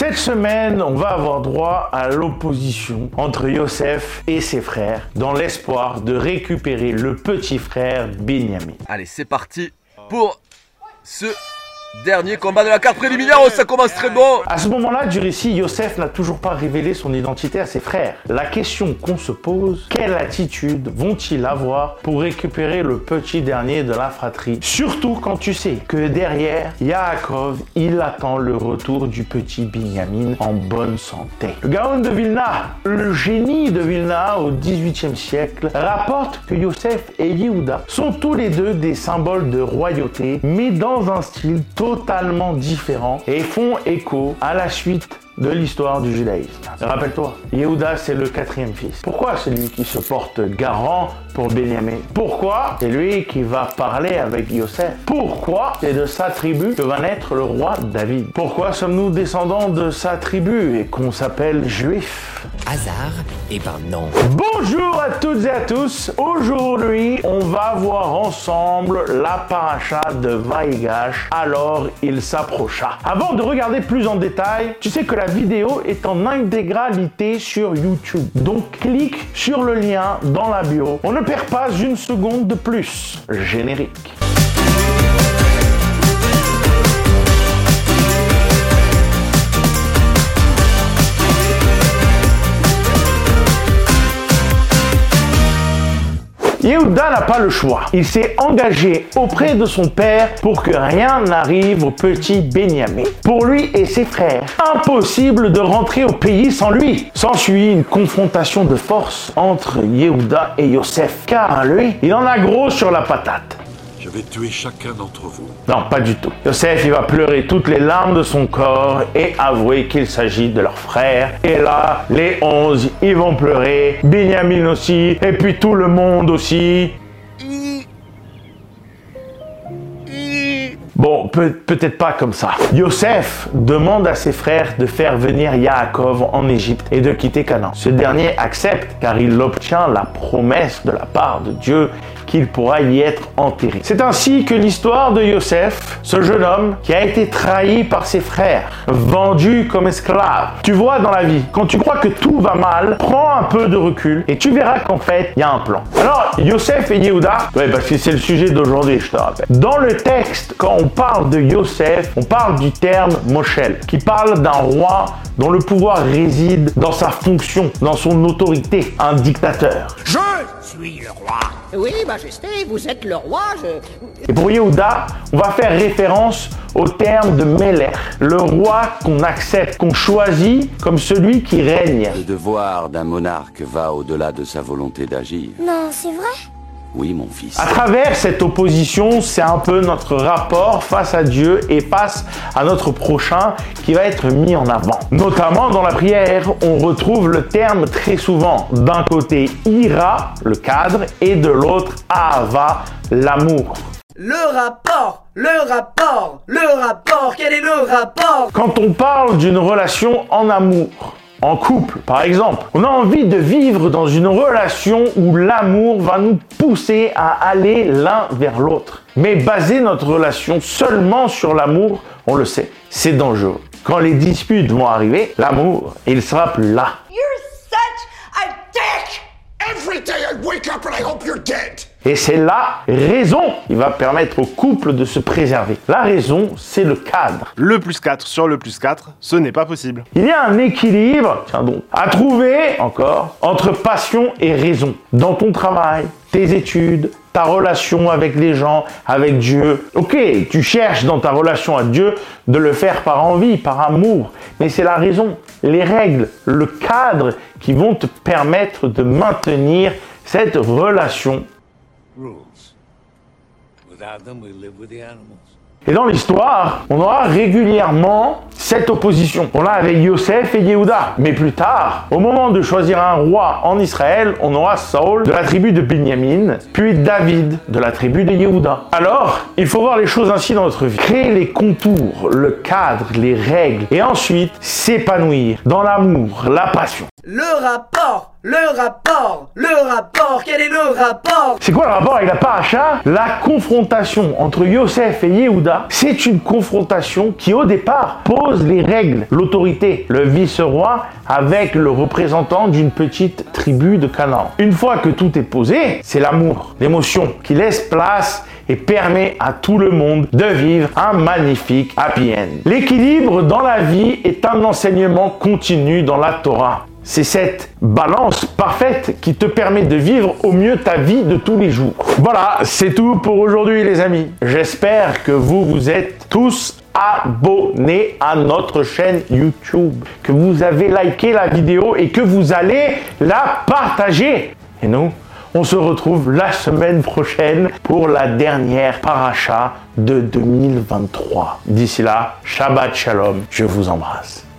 Cette semaine, on va avoir droit à l'opposition entre Yosef et ses frères dans l'espoir de récupérer le petit frère Benjamin. Allez, c'est parti pour ce Dernier combat de la carte préliminaire, ça commence très bon À ce moment-là du récit, Yosef n'a toujours pas révélé son identité à ses frères. La question qu'on se pose, quelle attitude vont-ils avoir pour récupérer le petit dernier de la fratrie? Surtout quand tu sais que derrière, Yaakov, il attend le retour du petit Binyamin en bonne santé. Le Gaon de Vilna, le génie de Vilna au XVIIIe siècle, rapporte que Yosef et Yehuda sont tous les deux des symboles de royauté, mais dans un style totalement différents et font écho à la suite de l'histoire du judaïsme. Rappelle-toi, Yehuda c'est le quatrième fils. Pourquoi c'est lui qui se porte garant pour Benjamin? Pourquoi c'est lui qui va parler avec Yosef? Pourquoi c'est de sa tribu que va naître le roi David? Pourquoi sommes-nous descendants de sa tribu et qu'on s'appelle juifs? Hasard Eh ben non. Bonjour à toutes et à tous. Aujourd'hui, on ensemble la paracha de Vaigash. Alors, il s'approcha. Avant de regarder plus en détail, tu sais que la vidéo est en intégralité sur YouTube. Donc, clique sur le lien dans la bio. On ne perd pas une seconde de plus. Générique. Yehuda n'a pas le choix. Il s'est engagé auprès de son père pour que rien n'arrive au petit Benjamin. Pour lui et ses frères, impossible de rentrer au pays sans lui. S'ensuit une confrontation de force entre Yehuda et Yosef, car lui, il en a gros sur la patate. Je vais tuer chacun d'entre vous. Non, pas du tout. Yosef, il va pleurer toutes les larmes de son corps et avouer qu'il s'agit de leur frère. Et là, les onze, ils vont pleurer. Benjamin aussi. Et puis tout le monde aussi. Bon, peut- peut-être pas comme ça. Yosef demande à ses frères de faire venir Yaakov en Égypte et de quitter Canaan. Ce dernier accepte car il obtient la promesse de la part de Dieu qu'il pourra y être enterré. C'est ainsi que l'histoire de Yosef, ce jeune homme qui a été trahi par ses frères, vendu comme esclave. Tu vois dans la vie, quand tu crois que tout va mal, prends un peu de recul et tu verras qu'en fait, il y a un plan. Alors, Yosef et Yehuda, ouais, parce que c'est le sujet d'aujourd'hui, je te rappelle. Dans le texte, quand on parle de Yosef, on parle du terme Moshel, qui parle d'un roi dont le pouvoir réside dans sa fonction, dans son autorité, un dictateur. Je suis le roi. Oui, Majesté, vous êtes le roi, je... Et pour Yehuda, on va faire référence au terme de Meler, le roi qu'on accepte, qu'on choisit comme celui qui règne. Le devoir d'un monarque va au-delà de sa volonté d'agir. Non, c'est vrai Oui, mon fils. À travers cette opposition, c'est un peu notre rapport face à Dieu et face à notre prochain qui va être mis en avant. Notamment dans la prière, on retrouve le terme très souvent. D'un côté, ira, le cadre, et de l'autre, ahava, l'amour. Le rapport Le rapport Le rapport Quel est le rapport? Quand on parle d'une relation en amour, en couple par exemple, on a envie de vivre dans une relation où l'amour va nous pousser à aller l'un vers l'autre. Mais baser notre relation seulement sur l'amour, on le sait, c'est dangereux. Quand les disputes vont arriver, l'amour, il sera plus là. You're such a dick! Every day I wake up and I hope you're dead! Et c'est la raison qui va permettre au couple de se préserver. La raison, c'est le cadre. Le plus 4 sur le plus 4, ce n'est pas possible. Il y a un équilibre, tiens donc, à trouver encore entre passion et raison. Dans ton travail, tes études, ta relation avec les gens, avec Dieu. Ok, tu cherches dans ta relation à Dieu de le faire par envie, par amour, mais c'est la raison, les règles, le cadre qui vont te permettre de maintenir cette relation. Et dans l'histoire, on aura régulièrement cette opposition. On l'a avec Yosef et Yehuda. Mais plus tard, au moment de choisir un roi en Israël, on aura Saul de la tribu de Benjamin, puis David de la tribu de Yehuda. Alors, il faut voir les choses ainsi dans notre vie. Créer les contours, le cadre, les règles, et ensuite s'épanouir dans l'amour, la passion. Le rapport Le rapport Le rapport Quel est le rapport? C'est quoi le rapport avec la paracha? La confrontation entre Yosef et Yehuda, c'est une confrontation qui au départ pose les règles, l'autorité, le vice-roi avec le représentant d'une petite tribu de Canaan. Une fois que tout est posé, c'est l'amour, l'émotion qui laisse place et permet à tout le monde de vivre un magnifique happy end. L'équilibre dans la vie est un enseignement continu dans la Torah. C'est cette balance parfaite qui te permet de vivre au mieux ta vie de tous les jours. Voilà, c'est tout pour aujourd'hui les amis. J'espère que vous vous êtes tous abonnés à notre chaîne YouTube, que vous avez liké la vidéo et que vous allez la partager. Et nous, on se retrouve la semaine prochaine pour la dernière paracha de 2023. D'ici là, Shabbat Shalom, je vous embrasse.